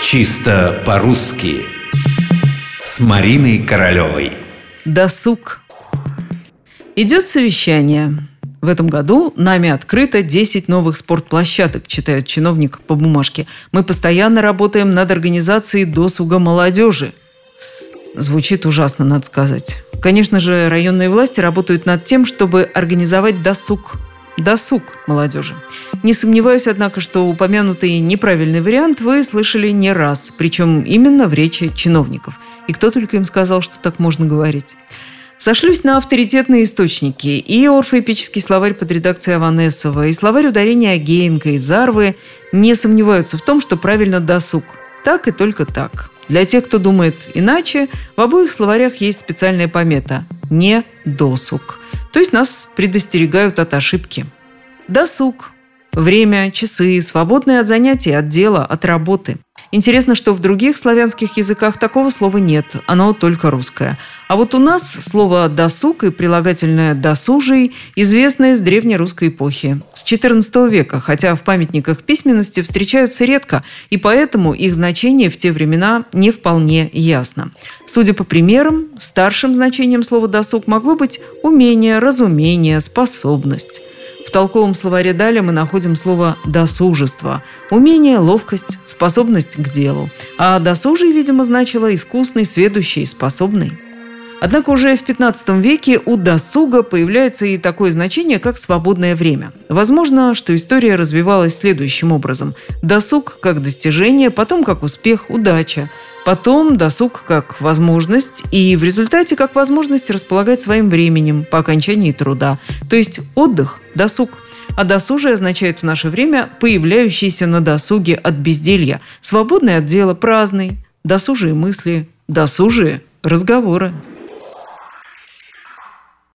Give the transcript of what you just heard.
Чисто по-русски С Мариной Королевой Досуг Идет совещание. В этом году нами открыто 10 новых спортплощадок, читает чиновник по бумажке. Мы постоянно работаем над организацией досуга молодежи. Звучит ужасно, надо сказать. Конечно же, районные власти работают над тем, чтобы организовать досуг досуг молодежи. Не сомневаюсь, однако, что упомянутый неправильный вариант вы слышали не раз, причем именно в речи чиновников. И кто только им сказал, что так можно говорить. Сошлюсь на авторитетные источники. И орфоэпический словарь под редакцией Аванесова, и словарь ударения Агеенко и Зарвы не сомневаются в том, что правильно досуг. Так и только так. Для тех, кто думает иначе, в обоих словарях есть специальная помета – не досуг. То есть нас предостерегают от ошибки. Досуг. Время, часы, свободные от занятий, от дела, от работы. Интересно, что в других славянских языках такого слова нет, оно только русское. А вот у нас слово «досуг» и прилагательное «досужий» известны с древнерусской эпохи, с XIV века, хотя в памятниках письменности встречаются редко, и поэтому их значение в те времена не вполне ясно. Судя по примерам, старшим значением слова «досуг» могло быть умение, разумение, способность. В толковом словаре «далее» мы находим слово «досужество» – умение, ловкость, способность к делу. А «досужий», видимо, значило «искусный, сведущий, способный». Однако уже в 15 веке у досуга появляется и такое значение, как свободное время. Возможно, что история развивалась следующим образом. Досуг как достижение, потом как успех, удача. Потом досуг как возможность, и в результате как возможность располагать своим временем по окончании труда. То есть отдых, досуг. А досужие означает в наше время появляющийся на досуге от безделья, свободный от дела, праздный, досужие мысли, досужие разговоры.